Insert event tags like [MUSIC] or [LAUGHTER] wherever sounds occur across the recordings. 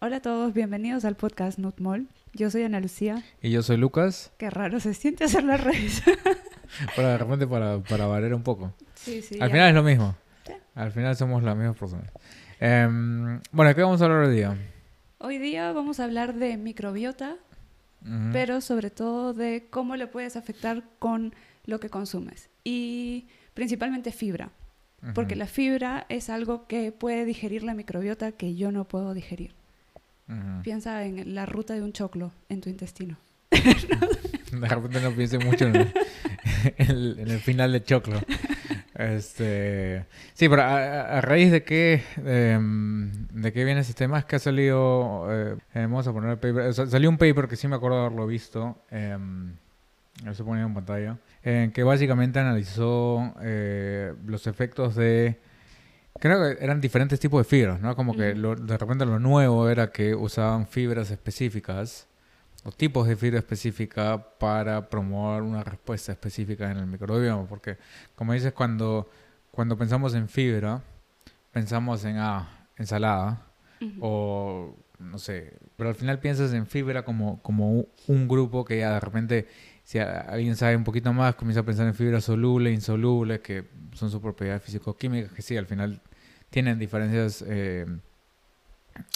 Hola a todos, bienvenidos al podcast Nutmol. Yo soy Ana Lucía. Y yo soy Lucas. Qué raro se siente hacer la redes. [LAUGHS] para de repente para, para variar un poco. Sí, sí. Al ya. final es lo mismo. Sí. Al final somos las mismas personas. Em, bueno, ¿de qué vamos a hablar hoy día? Hoy día vamos a hablar de microbiota, Ujú. pero sobre todo de cómo le puedes afectar con lo que consumes. Y principalmente fibra, porque Ujú. la fibra es algo que puede digerir la microbiota que yo no puedo digerir. Piensa en la ruta de un choclo en tu intestino. [LAUGHS] De repente no piense mucho en el, en [LAUGHS] el- en el final de Choclo. Este, sí, pero a, raíz de qué, em, de qué viene ese tema es que ha salido, eh, eh, vamos a poner el paper, salió un paper que sí me acuerdo de haberlo visto, em, lo se ponía en pantalla, en que básicamente analizó eh, los efectos de, creo que eran diferentes tipos de fibras, ¿no? Como que lo- de repente lo nuevo era que usaban fibras específicas o tipos de fibra específica para promover una respuesta específica en el microbioma. Porque, como dices, cuando, cuando pensamos en fibra, pensamos en ah, ensalada o no sé, pero al final piensas en fibra como, como un grupo que ya de repente, si alguien sabe un poquito más, comienza a pensar en fibra soluble, insoluble, que son sus propiedades físico-químicas, que sí, al final tienen diferencias eh,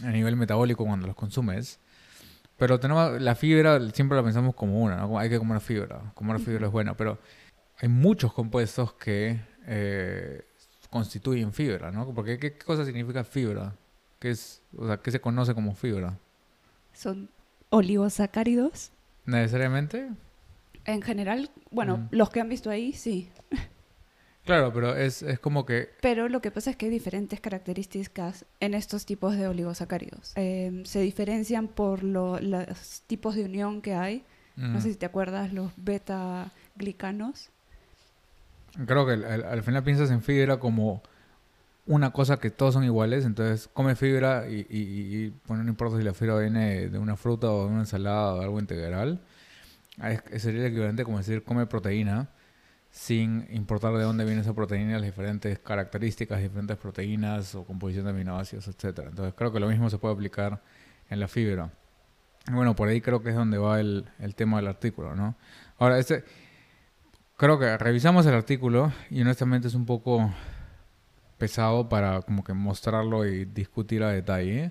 a nivel metabólico cuando los consumes. Pero tenemos la fibra, siempre la pensamos como una, ¿no? Hay que comer fibra, comer fibra es buena, pero hay muchos compuestos que eh, constituyen fibra, ¿no? Porque ¿qué, qué cosa significa fibra? ¿Qué es, o sea, qué se conoce como fibra? Son oligosacáridos. ¿Necesariamente? En general, bueno, Mm. los que han visto ahí, sí. Claro, pero es, es como que... Pero lo que pasa es que hay diferentes características en estos tipos de oligosacáridos. Eh, se diferencian por lo- los tipos de unión que hay. No mm, sé si te acuerdas, los beta-glicanos. Creo que al, al- al final piensas en fibra como una cosa que todos son iguales, entonces come fibra y, y, y, bueno, no importa si la fibra viene de una fruta o de una ensalada o algo integral, es- sería el equivalente como decir come proteína sin importar de dónde viene esa proteína, las diferentes características, diferentes proteínas o composición de aminoácidos, etcétera. Entonces creo que lo mismo se puede aplicar en la fibra. Bueno, por ahí creo que es donde va el, el tema del artículo, ¿no? Ahora, este, creo que revisamos el artículo y honestamente es un poco pesado para como que mostrarlo y discutir a detalle.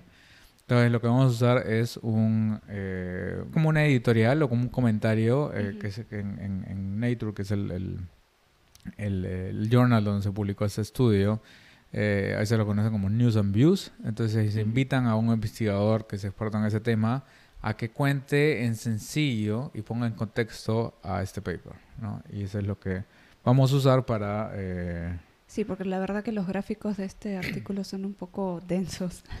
Entonces lo que vamos a usar es un eh, como una editorial o como un comentario eh, que es en, en- en Nature, que es el, el, el- el journal donde se publicó este estudio. Eh, ahí se lo conoce como News and Views. Entonces se invitan a un investigador que se experto en ese tema a que cuente en sencillo y ponga en contexto a este paper. ¿no? Y eso es lo que vamos a usar para... eh, Sí, porque la verdad que los gráficos de este artículo son un poco densos. [LAUGHS]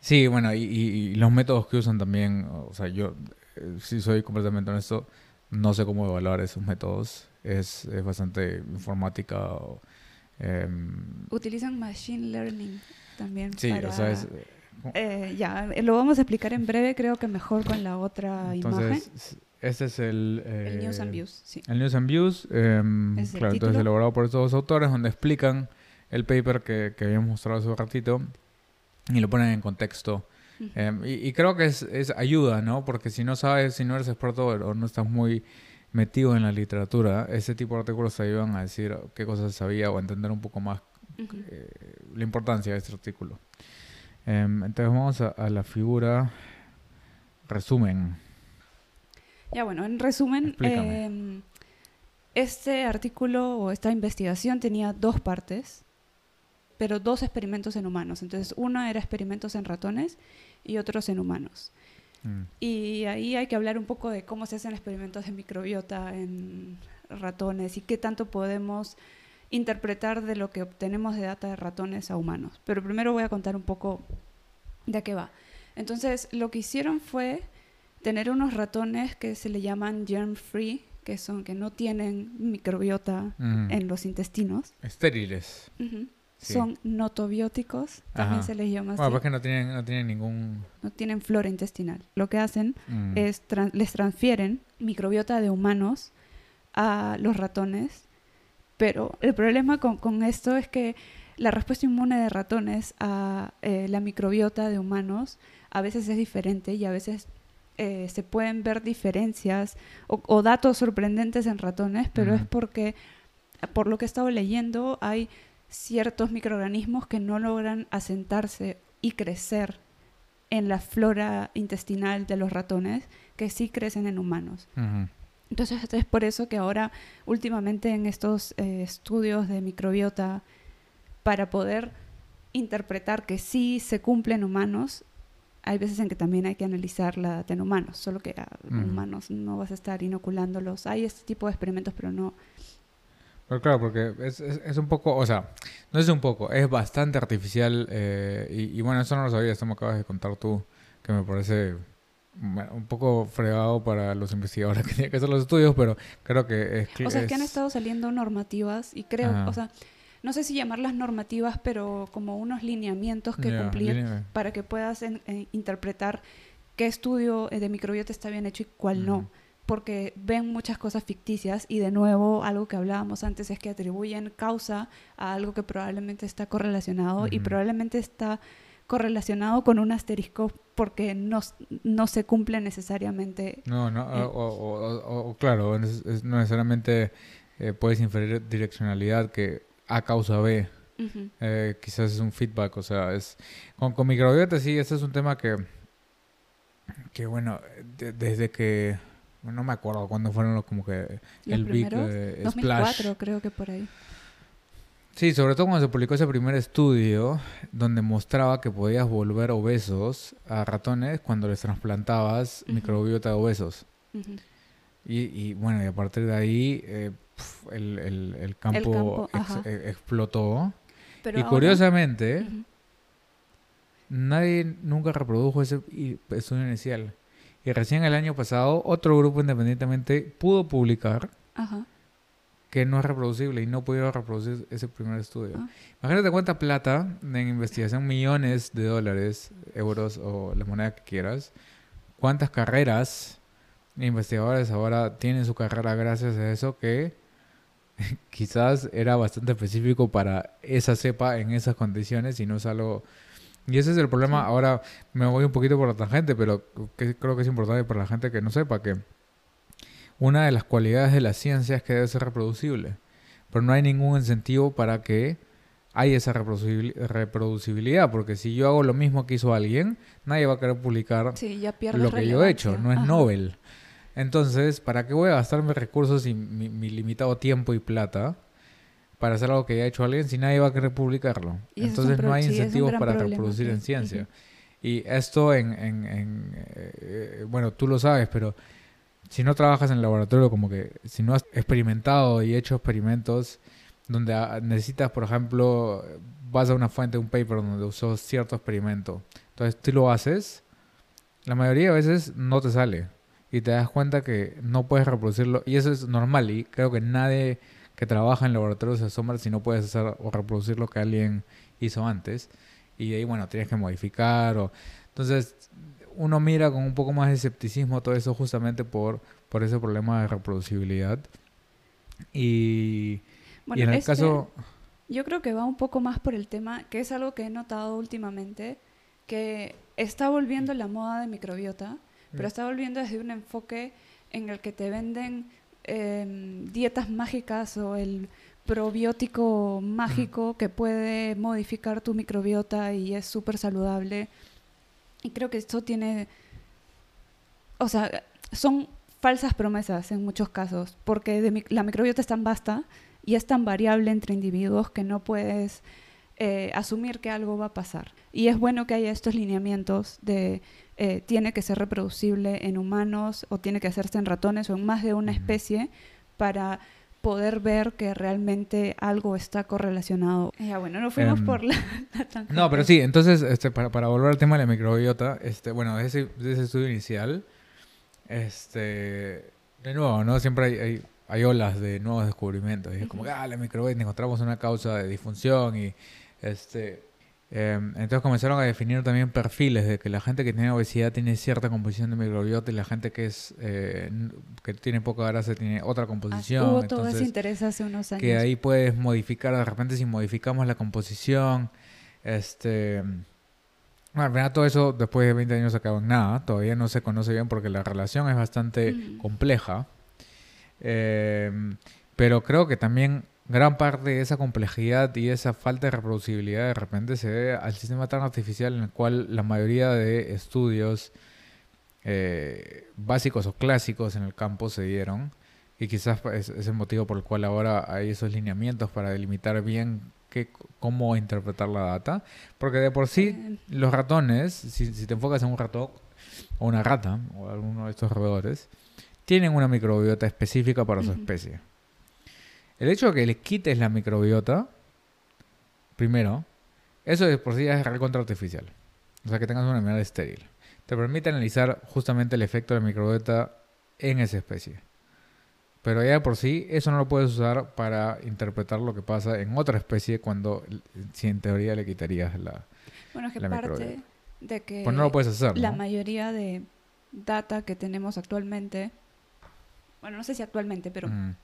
Sí, bueno, y, y- y los métodos que usan también, o sea, yo, eh, si soy completamente honesto, no sé cómo evaluar esos métodos. Es, es bastante informática. o, em, Utilizan machine learning también. sí, para- o sea, es... Eh, ya, eh, lo vamos a explicar en breve, creo que mejor con la otra imagen. Entonces, s- este es el... El News and eh, Views, sí. El News and Views, em, Es el claro, entonces título. elaborado por estos dos autores, donde explican el paper que, que habíamos mostrado hace un ratito y lo ponen en contexto. Em, y, y creo que es, es ayuda, ¿no? Porque si no sabes, si no eres experto o no estás muy metido en la literatura, ese tipo de artículos te ayudan a decir qué cosas sabía o entender un poco más Ujú. eh, la importancia de este artículo. Em, entonces vamos a, a la figura resumen. Ya bueno, en resumen, em, este artículo o esta investigación tenía dos partes, pero dos experimentos en humanos. Entonces, uno era experimentos en ratones y otros en humanos. Mm, Y ahí hay que hablar un poco de cómo se hacen experimentos de microbiota en ratones y qué tanto podemos interpretar de lo que obtenemos de data de ratones a humanos. Pero primero voy a contar un poco de a qué va. Entonces, lo que hicieron fue tener unos ratones que se le llaman germ free, que son que no tienen microbiota mm. en los intestinos. Estériles. Ujú. Sí. Son notobióticos, también Ajá. se les llama así. Bueno, pues que no tienen, no tienen ningún... No tienen flora intestinal. Lo que hacen mm, es tran- les transfieren microbiota de humanos a los ratones, pero el problema con, con esto es que la respuesta inmune de ratones a eh, la microbiota de humanos a veces es diferente y a veces eh, se pueden ver diferencias o, datos sorprendentes en ratones, pero es porque, por lo que he estado leyendo, hay ciertos microorganismos que no logran asentarse y crecer en la flora intestinal de los ratones que sí crecen en humanos. Entonces es por eso que ahora últimamente en estos eh, estudios de microbiota, para poder interpretar que sí se cumplen humanos, hay veces en que también hay que analizar la data en humanos, solo que a humanos no vas a estar inoculándolos. Hay este tipo de experimentos, pero no, pero claro, porque es, es, un poco, o sea, no es un poco, es bastante artificial. Eh, y, bueno, eso no lo sabía, esto me acabas de contar tú, que me parece un poco fregado para los investigadores [LAUGHS] que tienen que hacer los estudios, pero creo que es... O sea, es que han estado saliendo normativas y creo, o sea, no sé si llamarlas normativas, pero como unos lineamientos que cumplir para que puedas interpretar qué estudio de microbiota está bien hecho y cuál no porque ven muchas cosas ficticias y de nuevo algo que hablábamos antes es que atribuyen causa a algo que probablemente está correlacionado y probablemente está correlacionado con un asterisco porque no, no se cumple necesariamente. No, no, eh, o, claro, no necesariamente eh, puedes inferir direccionalidad que A causa B. Eh, quizás es un feedback, o sea, es con, con microbiota sí, ese es un tema que, que bueno, desde que no me acuerdo cuándo fueron los como que el big eh, 2004 creo que por ahí. Sí, sobre todo cuando se publicó ese primer estudio donde mostraba que podías volver obesos a ratones cuando les trasplantabas microbiota de obesos. y, bueno, y a partir de ahí eh, el, campo, e, explotó. y curiosamente, nadie nunca reprodujo ese estudio inicial. Y recién el año pasado otro grupo independientemente pudo publicar que no es reproducible y no pudieron reproducir ese primer estudio. Ah. Imagínate cuánta plata en investigación, millones de dólares, euros o la moneda que quieras, cuántas carreras investigadores ahora tienen su carrera gracias a eso que [LAUGHS] quizás era bastante específico para esa cepa en esas condiciones y no es algo y ese es el problema. Ahora me voy un poquito por la tangente, pero creo que es importante para la gente que no sepa que una de las cualidades de la ciencia es que debe ser reproducible. Pero no hay ningún incentivo para que haya esa reproducibilidad, porque si yo hago lo mismo que hizo alguien, nadie va a querer publicar lo que yo he hecho, no es Nobel. Entonces, ¿para qué voy a gastar mis recursos y mi limitado tiempo y plata? Para hacer algo que haya hecho alguien si nadie va a querer publicarlo. Entonces no hay incentivos para reproducir en ciencia. Y esto en, en, eh, bueno, tú lo sabes, pero si no trabajas en el laboratorio, como que si no has experimentado y hecho experimentos donde ah, necesitas, por ejemplo, vas a una fuente, un paper donde usó cierto experimento, entonces tú lo haces, la mayoría de veces no te sale y te das cuenta que no puedes reproducirlo y eso es normal y creo que nadie que trabaja en laboratorios de sombra si no puedes hacer o reproducir lo que alguien hizo antes. Y de ahí, bueno, tienes que modificar. O... Entonces, uno mira con un poco más de escepticismo todo eso justamente por, por ese problema de reproducibilidad. Y, y en el este, caso... Yo creo que va un poco más por el tema, que es algo que he notado últimamente, que está volviendo la moda de microbiota, pero mm. está volviendo desde un enfoque en el que te venden Em, dietas mágicas o el probiótico mágico que puede modificar tu microbiota y es súper saludable. Y creo que esto tiene, o sea, son falsas promesas en muchos casos, porque la microbiota es tan vasta y es tan variable entre individuos que no puedes eh, asumir que algo va a pasar. Y es bueno que haya estos lineamientos de eh, tiene que ser reproducible en humanos o tiene que hacerse en ratones o en más de una especie para poder ver que realmente algo está correlacionado. Ya bueno, no fuimos em, por la, [LAUGHS] No, pero sí, entonces este, para, para, volver al tema de la microbiota, este, bueno, de ese, ese estudio inicial, este, de nuevo, ¿no? Siempre hay, hay, olas de nuevos descubrimientos. Y es como, ah, la microbiota, encontramos una causa de disfunción y este Em, entonces comenzaron a definir también perfiles de que la gente que tiene obesidad tiene cierta composición de microbiota y la gente que es eh, que tiene poca grasa tiene otra composición. Ah, hubo todo ese interés hace unos años. Que ahí puedes modificar, de repente si modificamos la composición, este Bueno, al final todo eso después de 20 años acabó en nada. Todavía no se conoce bien porque la relación es bastante Mm. compleja. Eh, pero creo que también gran parte de esa complejidad y esa falta de reproducibilidad de repente se debe al sistema tan artificial en el cual la mayoría de estudios eh, básicos o clásicos en el campo se dieron. Y quizás es, es el motivo por el cual ahora hay esos lineamientos para delimitar bien qué, cómo interpretar la data. Porque de por sí Eh, los ratones, si, si te enfocas en un ratón o una rata o alguno de estos roedores, tienen una microbiota específica para su especie. El hecho de que le quites la microbiota, primero, eso de por sí es recontra artificial. O sea, que tengas una enfermedad estéril. Te permite analizar justamente el efecto de la microbiota en esa especie. Pero ya de por sí, eso no lo puedes usar para interpretar lo que pasa en otra especie cuando, si en teoría le quitarías la... bueno, es que la parte microbiota. de que Pues no lo puedes hacer, la ¿no? mayoría de data que tenemos actualmente, bueno, no sé si actualmente, pero Mm.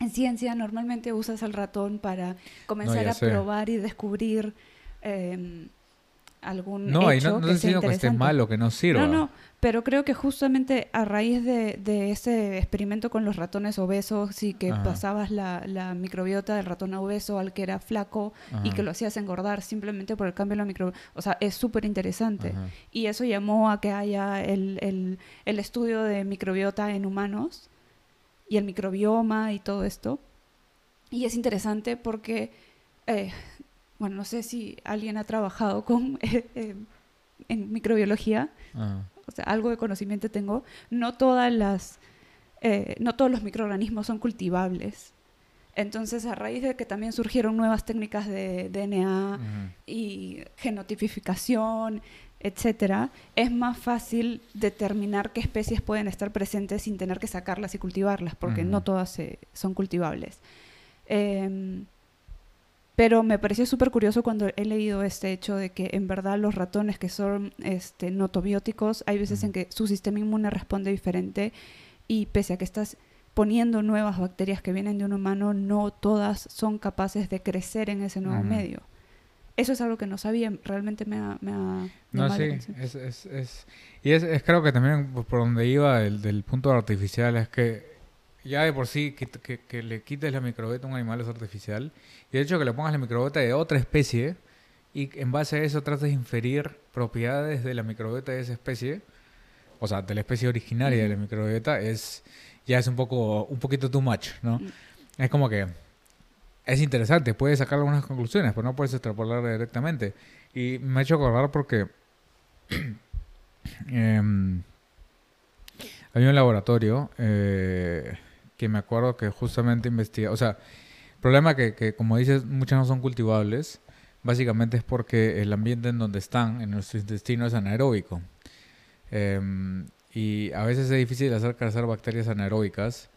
En ciencia normalmente usas al ratón para comenzar a sé. probar y descubrir eh, algún No, y no, no que sea que esté interesante. mal o que no sirva. No, no, pero creo que justamente a raíz de, de ese experimento con los ratones obesos y que Ajá. pasabas la, la microbiota del ratón obeso al que era flaco y que lo hacías engordar simplemente por el cambio de la microbiota, o sea, es súper interesante. Ajá. Y eso llamó a que haya el, el- el estudio de microbiota en humanos y el microbioma y todo esto. Y es interesante porque, eh, bueno, no sé si alguien ha trabajado con, [LAUGHS] eh, eh, en microbiología, Ajá. o sea, algo de conocimiento tengo. No todas las, no todos los microorganismos son cultivables. Entonces, a raíz de que también surgieron nuevas técnicas de DNA, y genotipificación, etcétera, es más fácil determinar qué especies pueden estar presentes sin tener que sacarlas y cultivarlas, porque no todas son cultivables. Em, pero me pareció súper curioso cuando he leído este hecho de que en verdad los ratones que son este, notobióticos, hay veces en que su sistema inmune responde diferente y pese a que estás poniendo nuevas bacterias que vienen de un humano, no todas son capaces de crecer en ese nuevo medio. Eso es algo que no sabía, realmente me ha, me ha No, sí, es, es, es- y es, es creo que también por por donde iba el, del punto artificial es que ya de por sí que, que, que le quites la microbiota a un animal es artificial y de hecho que le pongas la microbiota de otra especie y en base a eso tratas de inferir propiedades de la microbiota de esa especie, o sea, de la especie originaria de la microbiota es ya es un poco un poquito too much, ¿no? Mm. Es como que es interesante, puedes sacar algunas conclusiones, pero no puedes extrapolar directamente. Y me ha hecho acordar porque [CLEARS THROAT] em, había un laboratorio eh, que me acuerdo que justamente investiga, o sea, el problema que, que como dices, muchas no son cultivables, básicamente es porque el ambiente en donde están, en nuestro intestino, es anaeróbico. Em, y a veces es difícil hacer crecer bacterias anaeróbicas.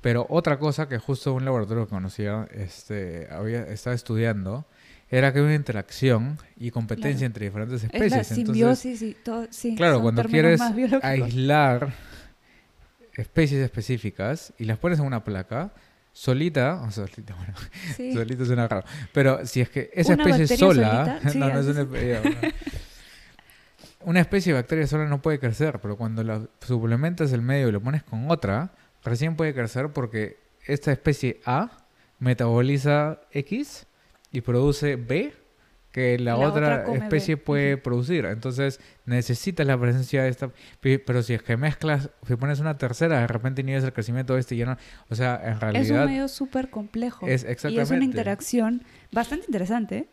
Pero otra cosa que justo un laboratorio que conocía este, había, estaba estudiando era que hay una interacción y competencia Claro. entre diferentes es la especies. Entonces, simbiosis y todo, sí. claro, cuando quieres aislar especies específicas y las pones en una placa, solita, o solita, bueno, Sí. [LAUGHS] solita suena raro, pero si es que esa Una especie sola, [LAUGHS] sí, no, no es una, ya, bueno. Una especie de bacteria sola no puede crecer, pero cuando la suplementas el medio y lo pones con otra, recién puede crecer porque esta especie A metaboliza X y produce B que la, La otra, especie B. puede producir. Entonces necesitas la presencia de esta. Pero si es que mezclas, si pones una tercera, de repente inhibes el crecimiento de este y ya no. O sea, en Es un realidad medio súper complejo. es Y es exactamente. una interacción bastante interesante,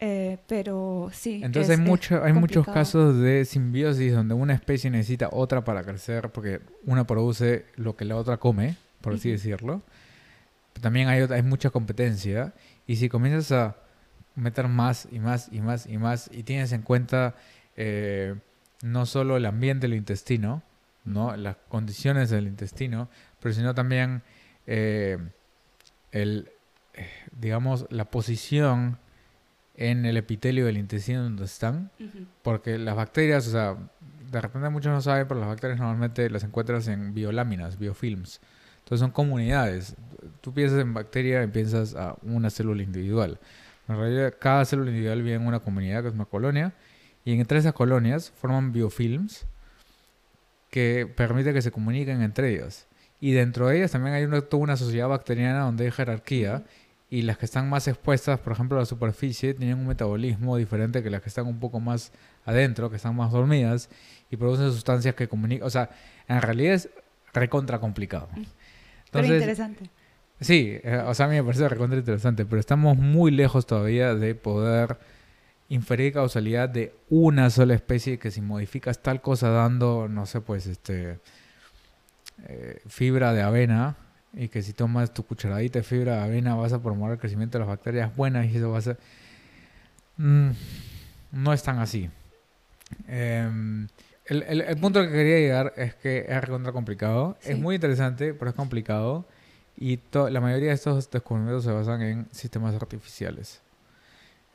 eh, pero sí. Entonces es- hay, es mucho, hay muchos casos de simbiosis donde una especie necesita otra para crecer porque una produce lo que la otra come, por así decirlo. También hay, hay mucha competencia y si comienzas a meter más y más y más y más y tienes en cuenta eh, no solo el ambiente del intestino, ¿no? las condiciones del intestino, pero sino también eh, el, eh, digamos, la posición en el epitelio del intestino donde están, Ujú. porque las bacterias, o sea, de repente muchos no saben, pero las bacterias normalmente las encuentras en bioláminas, biofilms. Entonces son comunidades. Tú piensas en bacteria y piensas a una célula individual. En realidad, cada célula individual vive en una comunidad que es una colonia Y entre esas colonias forman biofilms que permite que se comuniquen entre ellas. Y dentro de ellas también hay una, toda una sociedad bacteriana donde hay jerarquía y las que están más expuestas, por ejemplo, a la superficie, tienen un metabolismo diferente que las que están un poco más adentro, que están más dormidas y producen sustancias que comunican. O sea, en realidad es recontra complicado. pero interesante. Sí, eh, o sea, a mí me parece recontra interesante, pero estamos muy lejos todavía de poder inferir causalidad de una sola especie que si modificas tal cosa dando, no sé, pues, este, eh, fibra de avena, y que si tomas tu cucharadita de fibra de avena vas a promover el crecimiento de las bacterias buenas y eso va a ser... Mm, no es tan así. Em, el, el, punto que quería llegar es que es recontra complicado. Es muy interesante, pero es complicado. Y la mayoría de estos descubrimientos se basan en sistemas artificiales.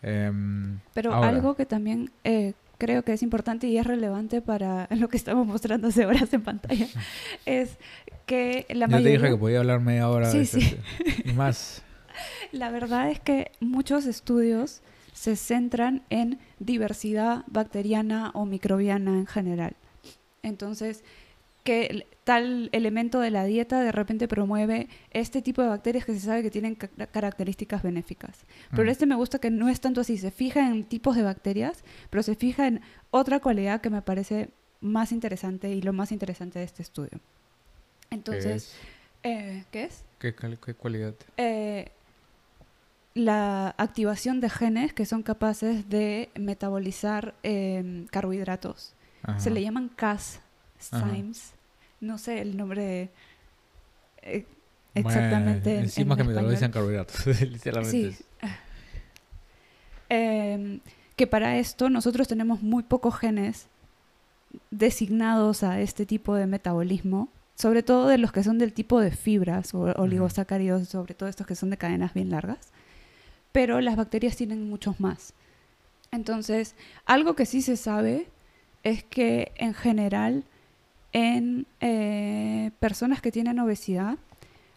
Em, pero algo que también eh, creo que es importante y es relevante para [LAUGHS] lo que estamos mostrando hace horas en pantalla [LAUGHS] es que la Yo te dije que podía hablar media hora sí, sí. y más. [LAUGHS] La verdad es que muchos estudios se centran en diversidad bacteriana o microbiana en general. Entonces, que tal elemento de la dieta de repente promueve este tipo de bacterias que se sabe que tienen características benéficas. Pero mm. este me gusta que no es tanto así, se fija en tipos de bacterias, pero se fija en otra cualidad que me parece más interesante y lo más interesante de este estudio. Entonces, ¿qué es? Eh, ¿Qué, cualidad? Eh, la activación de genes que son capaces de metabolizar em, carbohidratos. Se le llaman Cas, Symes no sé el nombre eh, exactamente. Bueno, encima que me lo dicen carbohidratos, [LAUGHS] literalmente. Sí. Em, que para esto nosotros tenemos muy pocos genes designados a este tipo de metabolismo, sobre todo de los que son del tipo de fibras o oligosacáridos, sobre todo estos que son de cadenas bien largas, pero las bacterias tienen muchos más. Entonces, algo que sí se sabe es que en general en eh, personas que tienen obesidad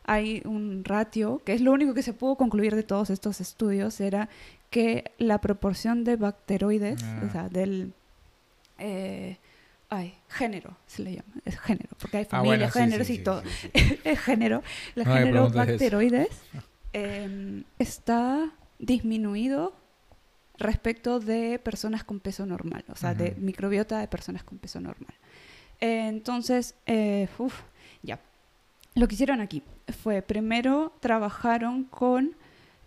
hay un ratio, que es lo único que se pudo concluir de todos estos estudios, era que la proporción de bacteroides, o ah. sea, del... Eh, ay, género se le llama, es género, porque hay ah, familia, géneros y todo. [LAUGHS] es género. El género bacteroides [LAUGHS] em, está disminuido respecto de personas con peso normal, o sea, de microbiota de personas con peso normal entonces, eh, ya. Lo que hicieron aquí fue, primero trabajaron con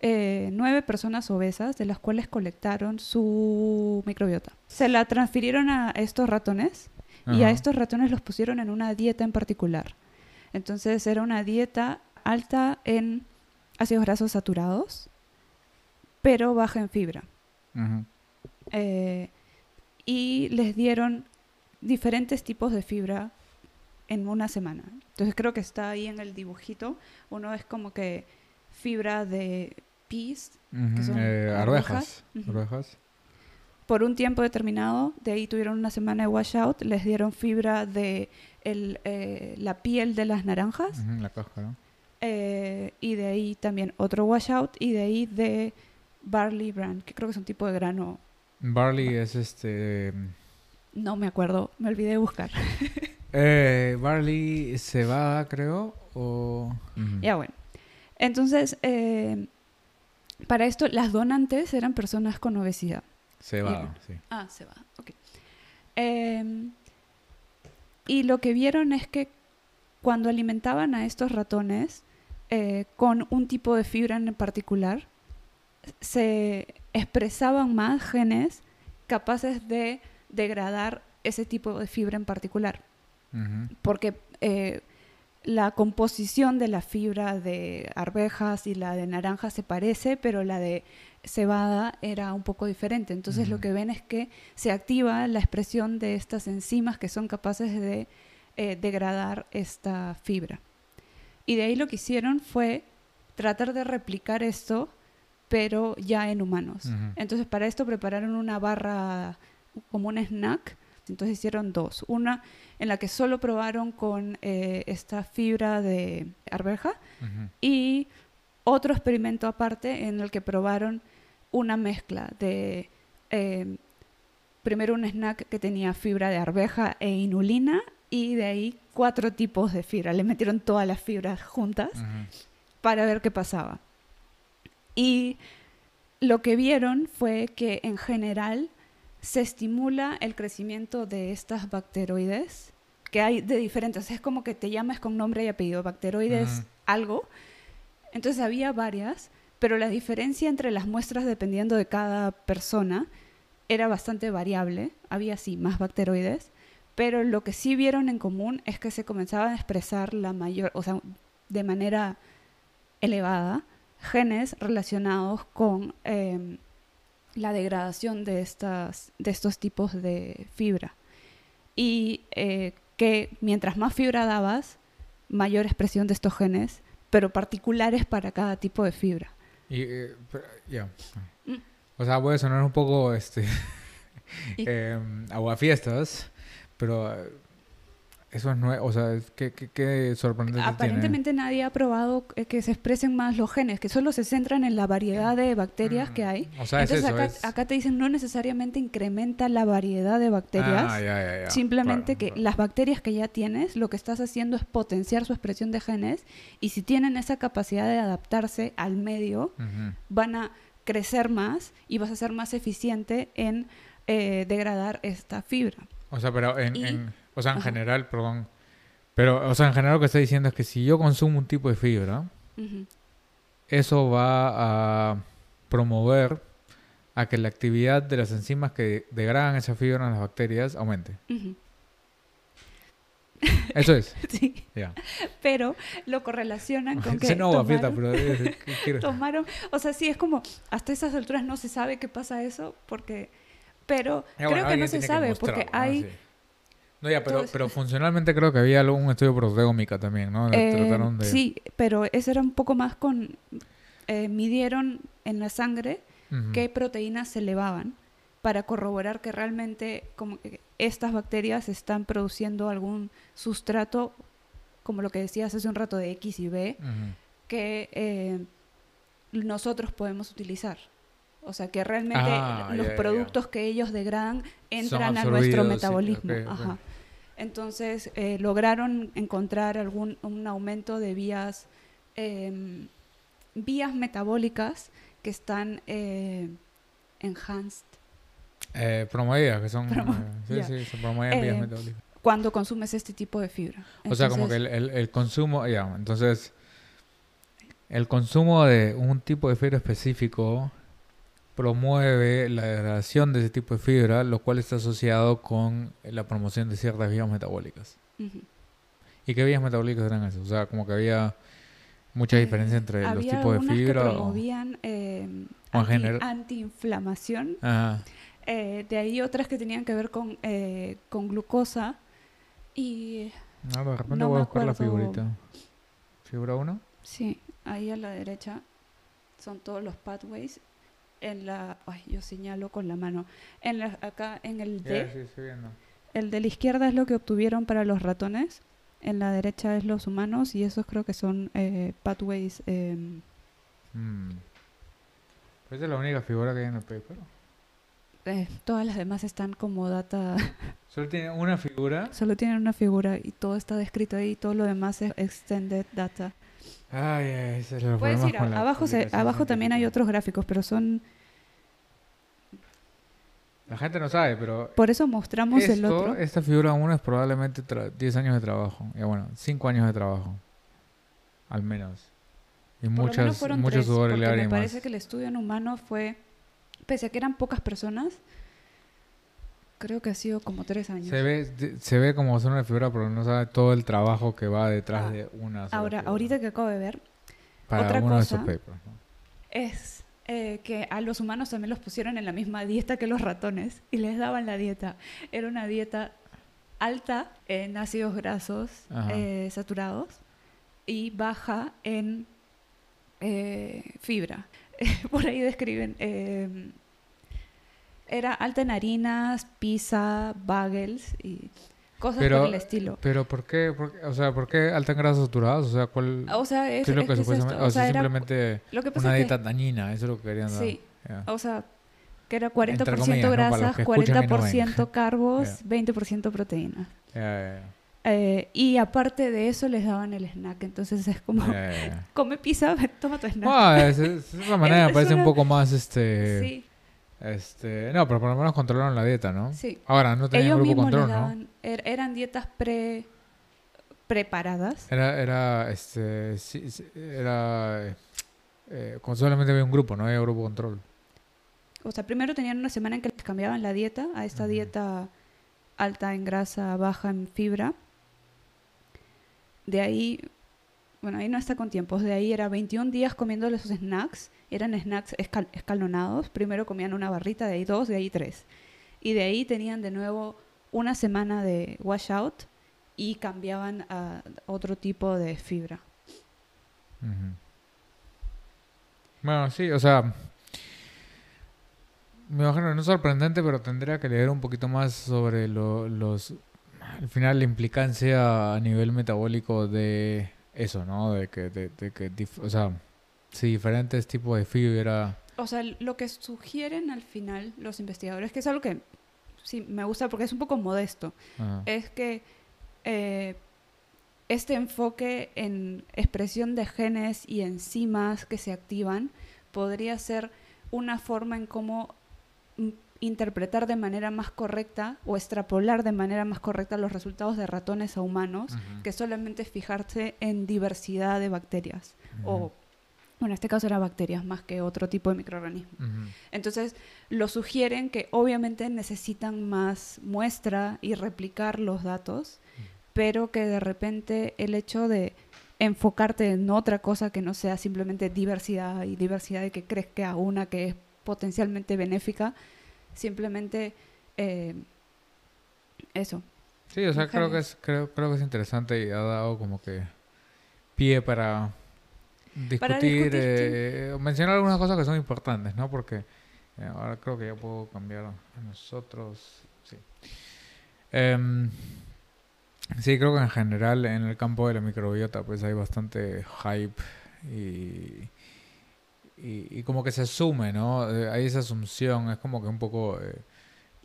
eh, nueve personas obesas, de las cuales colectaron su microbiota. Se la transfirieron a estos ratones y a estos ratones los pusieron en una dieta en particular. Entonces era una dieta alta en ácidos grasos saturados, pero baja en fibra. Eh, y les dieron diferentes tipos de fibra en una semana. Entonces creo que está ahí en el dibujito. Uno es como que fibra de peas, que son eh, arvejas. Por un tiempo determinado, de ahí tuvieron una semana de washout, les dieron fibra de el, eh, la piel de las naranjas. la cáscara. Eh, y de ahí también otro washout y de ahí de barley bran, que creo que es un tipo de grano. Barley es este no me acuerdo, me olvidé de buscar. [LAUGHS] eh, barley cebada, creo, o... Ya bueno. Entonces, eh, para esto, las donantes eran personas con obesidad. Cebada, sí. Ah, cebada, ok. Em, y lo que vieron es que cuando alimentaban a estos ratones eh, con un tipo de fibra en particular, se expresaban más genes capaces de degradar ese tipo de fibra en particular. Porque eh, la composición de la fibra de arvejas y la de naranja se parece, pero la de cebada era un poco diferente. Entonces lo que ven es que se activa la expresión de estas enzimas que son capaces de eh, degradar esta fibra. Y de ahí lo que hicieron fue tratar de replicar esto, pero ya en humanos. Entonces para esto prepararon una barra como un snack. Entonces hicieron dos. Una en la que solo probaron con eh, esta fibra de arveja y otro experimento aparte en el que probaron una mezcla de eh, primero un snack que tenía fibra de arveja e inulina y de ahí cuatro tipos de fibra. Le metieron todas las fibras juntas para ver qué pasaba. Y lo que vieron fue que en general se estimula el crecimiento de estas bacteroides, que hay de diferentes, es como que te llamas con nombre y apellido, bacteroides algo. Entonces había varias, pero la diferencia entre las muestras dependiendo de cada persona era bastante variable. Había sí más bacteroides, pero lo que sí vieron en común es que se comenzaban a expresar la mayor, o sea, de manera elevada, genes relacionados con eh, la degradación de, estas, de estos tipos de fibra. Y eh, que mientras más fibra dabas, mayor expresión de estos genes, pero particulares para cada tipo de fibra. Y, eh, pero-. Mm. O sea, puede sonar un poco este [LAUGHS] [LAUGHS] eh, aguafiestas, pero eso es nuevo. O sea, es- ¿qué, qué, qué sorprendente tiene? Aparentemente nadie ha probado eh, que se expresen más los genes, que solo se centran en la variedad de bacterias Mm, que hay. O sea, es Entonces eso. acá, es- acá te dicen no necesariamente incrementa la variedad de bacterias, Ah, ya, ya, ya. simplemente Claro, que claro. las bacterias que ya tienes, lo que estás haciendo es potenciar su expresión de genes y si tienen esa capacidad de adaptarse al medio, van a crecer más y vas a ser más eficiente en eh, degradar esta fibra. O sea, pero en, Y- en- o sea, en Ajá. general, perdón. Pero, o sea, en general lo que está diciendo es que si yo consumo un tipo de fibra, eso va a promover a que la actividad de las enzimas que degradan esa fibra en las bacterias aumente. Eso es. [LAUGHS] Sí, pero lo correlacionan con que Se no aguafiesta, tomaron- pero es- ¿qué [LAUGHS] quiero? tomaron, o sea, sí es como hasta esas alturas no se sabe qué pasa eso porque pero Ya, creo bueno, que no se sabe porque ¿no? hay Sí. No, ya, pero, pero funcionalmente creo que había algún estudio proteómica también, ¿no? Eh, Trataron de... Sí, pero ese era un poco más con... eh, midieron en la sangre Ujú. qué proteínas se elevaban para corroborar que realmente como que estas bacterias están produciendo algún sustrato, como lo que decías hace un rato de X y B, que eh, nosotros podemos utilizar. O sea, que realmente Ah, los productos que ellos degradan entran a nuestro metabolismo. Ajá. Entonces, eh, lograron encontrar algún un aumento de vías, em, vías metabólicas que están eh, enhanced Eh, promovidas, que son... Promo- eh, sí, ya. sí, se promueven vías Eh, metabólicas. cuando consumes este tipo de fibra. O sea, como que Entonces, el, el- el consumo, ya, entonces, el consumo de un tipo de fibra específico promueve la degradación de ese tipo de fibra, lo cual está asociado con la promoción de ciertas vías metabólicas. ¿Y qué vías metabólicas eran esas? O sea, como que había mucha Eh, diferencia entre los tipos de fibra. que o- promovían eh, o anti- general- antiinflamación Ajá. Eh, de ahí otras que tenían que ver con, eh, con glucosa y No, de repente No voy a buscar la acuerdo. figurita. ¿Figura 1? sí, ahí a la derecha son todos los pathways. En la, ay, yo señalo con la mano. En la, acá en el D, sí, estoy viendo. el de la izquierda es lo que obtuvieron para los ratones. En la derecha es los humanos y esos creo que son eh, pathways. eh, Mm. Esa es la única figura que hay en el paper. eh, todas las demás están como data, [LAUGHS] Solo tiene una figura. solo tienen una figura y todo está descrito ahí. Todo lo demás es extended data. Ay, ese es el Puedes ir, la abajo, se- publicación abajo también hay otros gráficos, pero son... La gente no sabe, pero Por eso mostramos el esto, otro. esta figura 1 es probablemente tra- 10 años de trabajo. Ya bueno, 5 años de trabajo. Al menos. Y Por muchas, sudor y me parece que el estudio en humanos fue, pese a que eran pocas personas, creo que ha sido como tres años. Se ve, de- se ve como solo una figura, pero no sabe todo el trabajo que va detrás Ah, de una sola Ahora, figura. ahorita que acabo de ver, Para otra uno de cosa- papers. ¿no? es eh, que a los humanos también los pusieron en la misma dieta que los ratones y les daban la dieta. Era una dieta alta en ácidos grasos eh, saturados y baja en eh, fibra. [LAUGHS] Por ahí describen, eh, era alta en harinas, pizza, bagels y cosas Pero, por el estilo. Pero ¿por qué, por qué- o sea, ¿por qué alta en grasas saturadas? O sea, ¿cuál O sea, es, es lo es que que es supuestamente, esto, o o sea, era- simplemente lo que pasa una es que- dieta dañina, eso es lo que querían dar. Sí. Ya. O sea, que era Entre 40% comillas, ¿no? Grasas, que no ven. 40% [LAUGHS] carbos, 20% proteínas. Ya, ya, Eh, y aparte de eso les daban el snack. Entonces es como, [LAUGHS] come pizza, [LAUGHS] toma tu snack. Bueno, es, es- es una manera, Es parece un una- poco más, este, sí, este, no, pero por lo menos controlaron la dieta, ¿no? sí. Ahora, no tenían Ellos grupo mismos control, les ¿no? er- eran dietas pre preparadas. Era, era, este, sí, sí, era, eh, con solamente había un grupo, no había grupo control. O sea, primero tenían una semana en que les cambiaban la dieta a esta dieta alta en grasa, baja en fibra. De ahí, bueno, ahí no está con tiempos. De ahí era 21 días comiendo esos snacks. Eran snacks escal- escalonados. Primero comían una barrita, de ahí dos, de ahí tres. Y de ahí tenían de nuevo una semana de washout y cambiaban a otro tipo de fibra. Ujú. Bueno, sí, o sea, me imagino no es sorprendente, pero tendría que leer un poquito más sobre lo- los, al final la implicancia a nivel metabólico de eso, ¿no? De que, de, de que, o sea, si diferentes tipos de fibra, O sea, lo que sugieren al final los investigadores, que es algo que sí me gusta porque es un poco modesto, es que eh, este enfoque en expresión de genes y enzimas que se activan podría ser una forma en cómo interpretar de manera más correcta o extrapolar de manera más correcta los resultados de ratones a humanos que solamente fijarse en diversidad de bacterias o bueno, en este caso era bacterias más que otro tipo de microorganismos. ujú. Entonces, lo sugieren que obviamente necesitan más muestra y replicar los datos, pero que de repente el hecho de enfocarte en otra cosa que no sea simplemente diversidad y diversidad y que crezca una que es potencialmente benéfica, simplemente eh, eso. Sí, o sea, creo que es creo, creo que es interesante y ha dado como que pie para Para discutir, discutir, eh, mencionar algunas cosas que son importantes, ¿no? Porque eh, ahora creo que ya puedo cambiar a nosotros. Sí. Em, sí, creo que en general en el campo de la microbiota pues hay bastante hype y, y, y como que se asume, ¿no? Eh, hay esa asunción, es como que un poco... eh,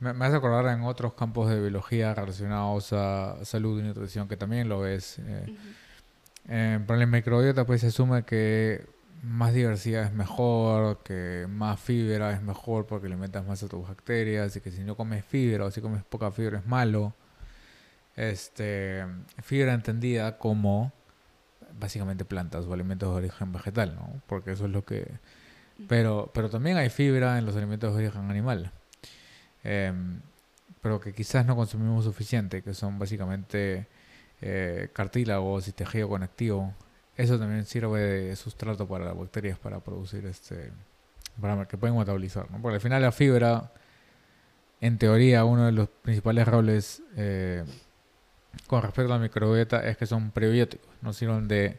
me, me hace acordar en otros campos de biología relacionados a salud y nutrición, que también lo es. eh, eh, pero en la microbiota pues se asume que más diversidad es mejor, que más fibra es mejor porque le metas más a tus bacterias y que si no comes fibra o si comes poca fibra es malo. Este, fibra entendida como básicamente plantas o alimentos de origen vegetal, ¿no? Porque eso es lo que... Pero, pero también hay fibra en los alimentos de origen animal. Em, pero que quizás no consumimos suficiente, que son básicamente eh, cartílagos y tejido conectivo. Eso también sirve de sustrato para las bacterias para producir este para que pueden metabolizar, ¿no? Porque al final la fibra, en teoría, uno de los principales roles eh, con respecto a la microbiota es que son prebióticos, no sirven de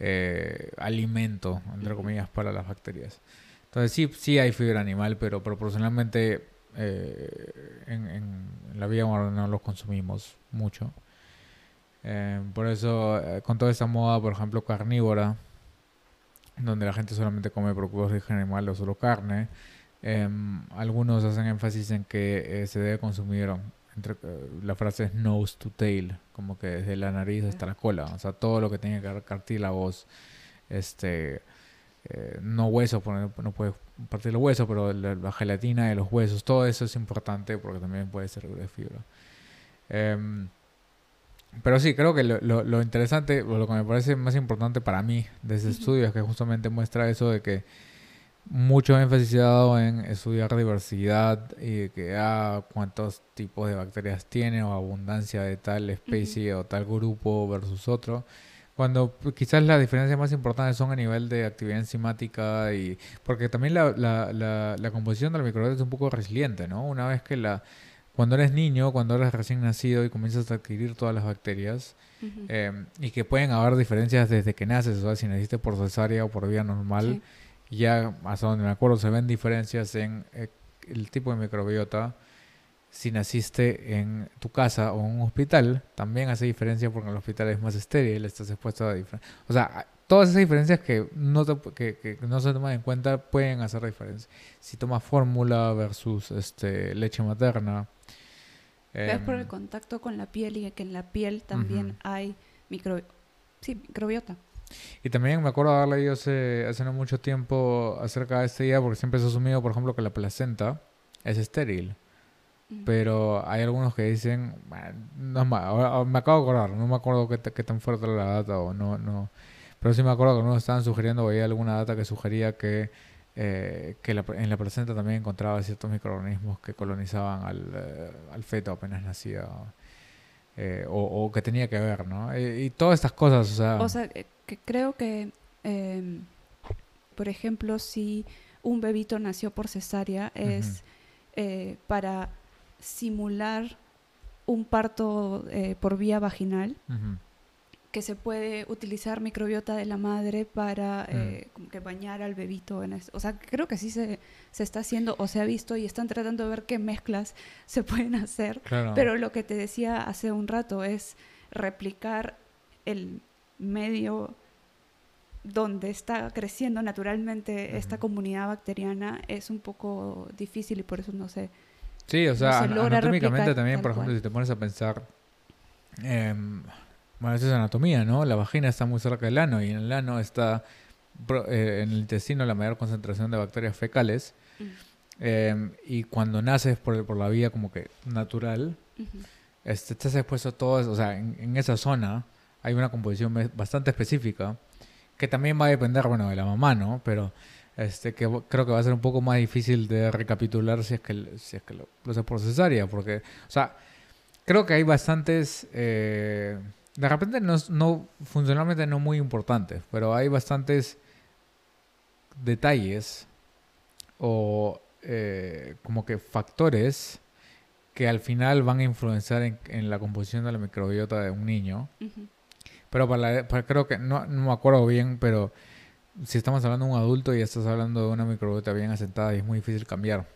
eh, alimento, entre comillas, para las bacterias. Entonces sí, sí hay fibra animal, pero proporcionalmente eh, en, en- la vida moderna no los consumimos mucho. Eh, por eso, eh, con toda esta moda, por ejemplo, carnívora, donde la gente solamente come productos de origen animal o solo carne, em, algunos hacen énfasis en que eh, se debe consumir, entre, eh, la frase es nose to tail, como que desde la nariz hasta la cola, o sea, todo lo que tenga que ver cartílagos, este, eh, no hueso, porque no puedes partir el hueso, pero la, la gelatina de los huesos, todo eso es importante porque también puede servir de fibra. Em, pero sí, creo que lo, lo- lo interesante, lo que me parece más importante para mí de ese estudio es que justamente muestra eso de que mucho énfasis dado en estudiar diversidad y de que ah, cuántos tipos de bacterias tiene o abundancia de tal especie o tal grupo versus otro. Cuando pues, quizás las diferencias más importantes son a nivel de actividad enzimática y... Porque también la, la, la, la composición de la microbiota es un poco resiliente, ¿no? Una vez que la... Cuando eres niño, cuando eres recién nacido y comienzas a adquirir todas las bacterias, eh, y que pueden haber diferencias desde que naces, o sea, si naciste por cesárea o por vía normal, ya hasta donde me acuerdo se ven diferencias en eh, el tipo de microbiota. Si naciste en tu casa o en un hospital, también hace diferencia porque en el hospital es más estéril, estás expuesto a diferentes... O sea, todas esas diferencias que no, que, que no se toman en cuenta pueden hacer diferencia. Si tomas fórmula versus este, leche materna. es por el em, contacto con la piel y que en la piel también hay micro, sí, microbiota. Y también me acuerdo de haber leído hace, hace no mucho tiempo acerca de esta idea, porque siempre se ha asumido, por ejemplo, que la placenta es estéril. Pero hay algunos que dicen, no me acabo de acordar, no me acuerdo qué, qué tan fuerte era la data o no, no. Pero sí me acuerdo que algunos estaban sugiriendo, o había alguna data que sugería que, eh, que en la placenta también encontraba ciertos microorganismos que colonizaban al, eh, al feto apenas nacía. Eh, o, que tenía que ver, ¿no? y todas estas cosas, o sea... O sea, que creo que, em, por ejemplo, si un bebito nació por cesárea, es para simular un parto eh, por vía vaginal, que se puede utilizar microbiota de la madre para eh, que bañar al bebito. En O sea, creo que sí se, se, está haciendo o se ha visto y están tratando de ver qué mezclas [LAUGHS] se pueden hacer. Pero lo que te decía hace un rato es replicar el medio donde está creciendo naturalmente esta comunidad bacteriana es un poco difícil y por eso no sé Sí, o sea, anatómicamente también, por ejemplo, si te pones a pensar, bueno, eso es anatomía, ¿no? La vagina está muy cerca del ano y en el ano está, eh, en el intestino, la mayor concentración de bacterias fecales. Em, y cuando naces por, por la vía como que natural, este, estás expuesto a todo o sea, en, en, esa zona hay una composición bastante específica que también va a depender, bueno, de la mamá, ¿no? Pero este, que creo que va a ser un poco más difícil de recapitular si es que, si es que lo, lo por cesárea, porque, o sea, creo que hay bastantes, eh, de repente no, no, funcionalmente no muy importantes, pero hay bastantes detalles o eh, como que factores que al final van a influenciar en, la composición de la microbiota de un niño. Pero para, para, creo que, no, no me acuerdo bien, pero si estamos hablando de un adulto y estás hablando de una microbiota bien asentada y es muy difícil cambiar.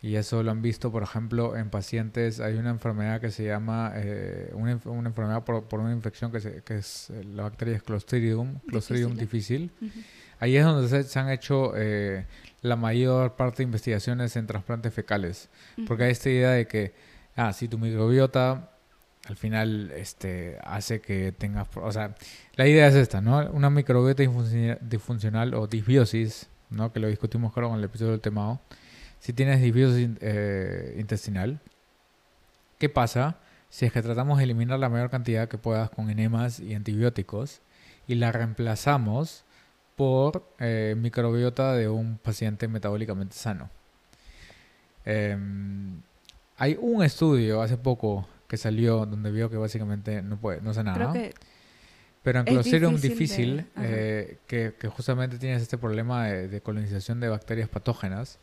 Y eso lo han visto, por ejemplo, en pacientes. Hay una enfermedad que se llama, eh, una, enfermedad por, una infección que, se, que es, la bacteria es Clostridium, Clostridium difícil. Ahí es donde se, han hecho eh, la mayor parte de investigaciones en trasplantes fecales. Porque hay esta idea de que, ah, si tu microbiota al final este, hace que tengas... O sea, la idea es esta, ¿no? Una microbiota disfuncional o disbiosis, ¿no? Que lo discutimos creo con el episodio del temao. Si tienes disbiosis eh, intestinal, ¿qué pasa si es que tratamos de eliminar la mayor cantidad que puedas con enemas y antibióticos y la reemplazamos por eh, microbiota de un paciente metabólicamente sano? Em, hay un estudio hace poco que salió donde vio que básicamente no puede, no hace nada. Pero en Clostridium difícil, eh, que, justamente tienes este problema de, colonización de bacterias patógenas,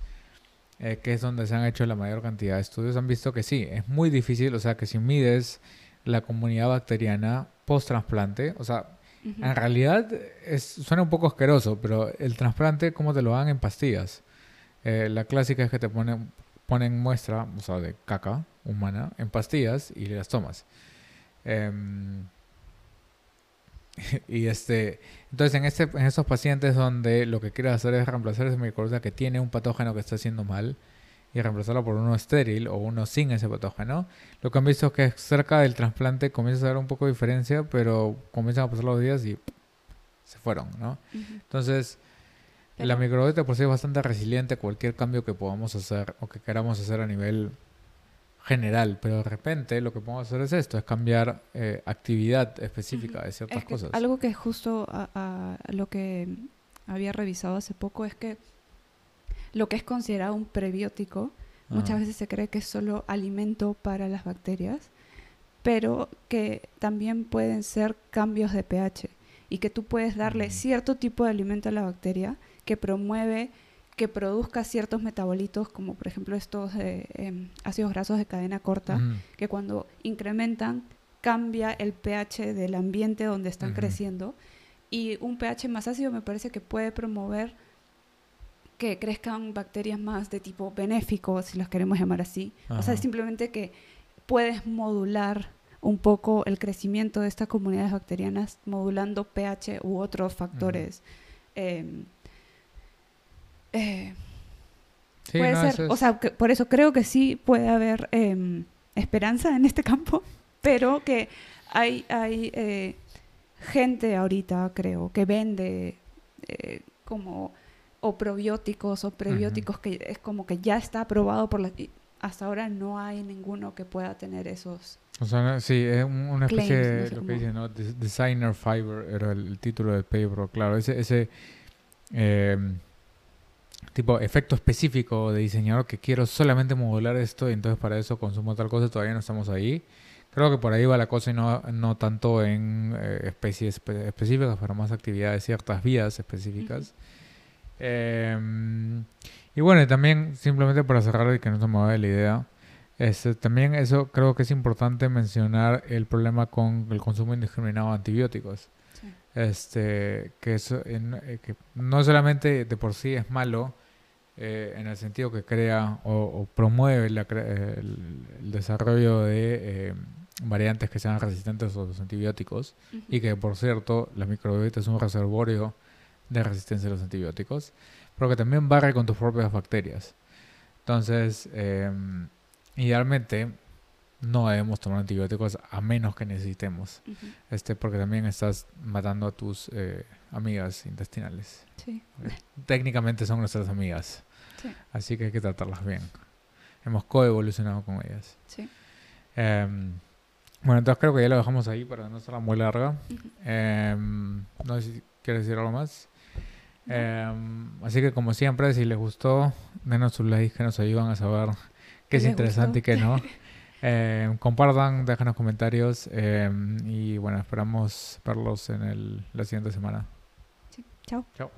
eh, que es donde se han hecho la mayor cantidad de estudios, han visto que sí, es muy difícil, o sea, que si mides la comunidad bacteriana post-trasplante, o sea, en realidad es, suena un poco asqueroso, pero el trasplante, ¿cómo te lo dan en pastillas? Eh, la clásica es que te ponen, ponen muestra, o sea, de caca humana, en pastillas y las tomas. Em, [LAUGHS] y este, entonces en, este, en estos pacientes donde lo que quieres hacer es reemplazar esa microbiota que tiene un patógeno que está haciendo mal y reemplazarlo por uno estéril o uno sin ese patógeno, lo que han visto es que cerca del trasplante comienza a dar un poco de diferencia, pero comienzan a pasar los días y se fueron, ¿no? Entonces, la microbiota por sí es bastante resiliente a cualquier cambio que podamos hacer o que queramos hacer a nivel general, pero de repente lo que podemos hacer es esto, es cambiar eh, actividad específica de ciertas cosas. Algo que justo a, lo que había revisado hace poco es que lo que es considerado un prebiótico, muchas veces se cree que es solo alimento para las bacterias, pero que también pueden ser cambios de pH y que tú puedes darle cierto tipo de alimento a la bacteria que promueve que produzca ciertos metabolitos, como por ejemplo estos em, ácidos grasos de cadena corta, que cuando incrementan cambia el pH del ambiente donde están creciendo. Y un pH más ácido me parece que puede promover que crezcan bacterias más de tipo benéfico, si las queremos llamar así. O sea, simplemente que puedes modular un poco el crecimiento de estas comunidades bacterianas modulando pH u otros factores. Em, eh, puede ser, o sea, por eso creo que sí puede haber em, esperanza en este campo, [LAUGHS] pero que hay, hay eh, gente ahorita, creo, que vende eh, como o probióticos o prebióticos que es como que ya está aprobado por la... Hasta ahora no hay ninguno que pueda tener esos... O sea, sí, es una especie de lo que dicen, ¿no? Designer Fiber era el, título del paper, claro, ese, ese em, tipo efecto específico de diseñador que quiero solamente modular esto y entonces para eso consumo tal cosa, todavía no estamos ahí. Creo que por ahí va la cosa y no, no tanto en eh, especies específicas, pero más actividades, ciertas vías específicas. Em, y bueno, también simplemente para cerrar y que no se me vaya la idea, este, también eso creo que es importante mencionar el problema con el consumo indiscriminado de antibióticos. Este, que, eso, eh, que no solamente de por sí es malo, eh, en el sentido que crea o, promueve el, desarrollo de variantes que sean resistentes a los antibióticos y que por cierto la microbiota es un reservorio de resistencia a los antibióticos, pero que también barre con tus propias bacterias. Entonces, em, idealmente no debemos tomar antibióticos a menos que necesitemos, este, porque también estás matando a tus eh, amigas intestinales. Técnicamente son nuestras amigas, así que hay que tratarlas bien. Hemos coevolucionado con ellas. Sí. Em, bueno, entonces creo que ya lo dejamos ahí para no ser muy larga. Em, no sé si quieres decir algo más. Em, así que como siempre, si les gustó, denos sus likes que nos ayudan a saber qué es interesante y qué no. [LAUGHS] Em, compartan, déjenos comentarios y bueno, esperamos verlos en el, la siguiente semana. Sí, chao. Chao.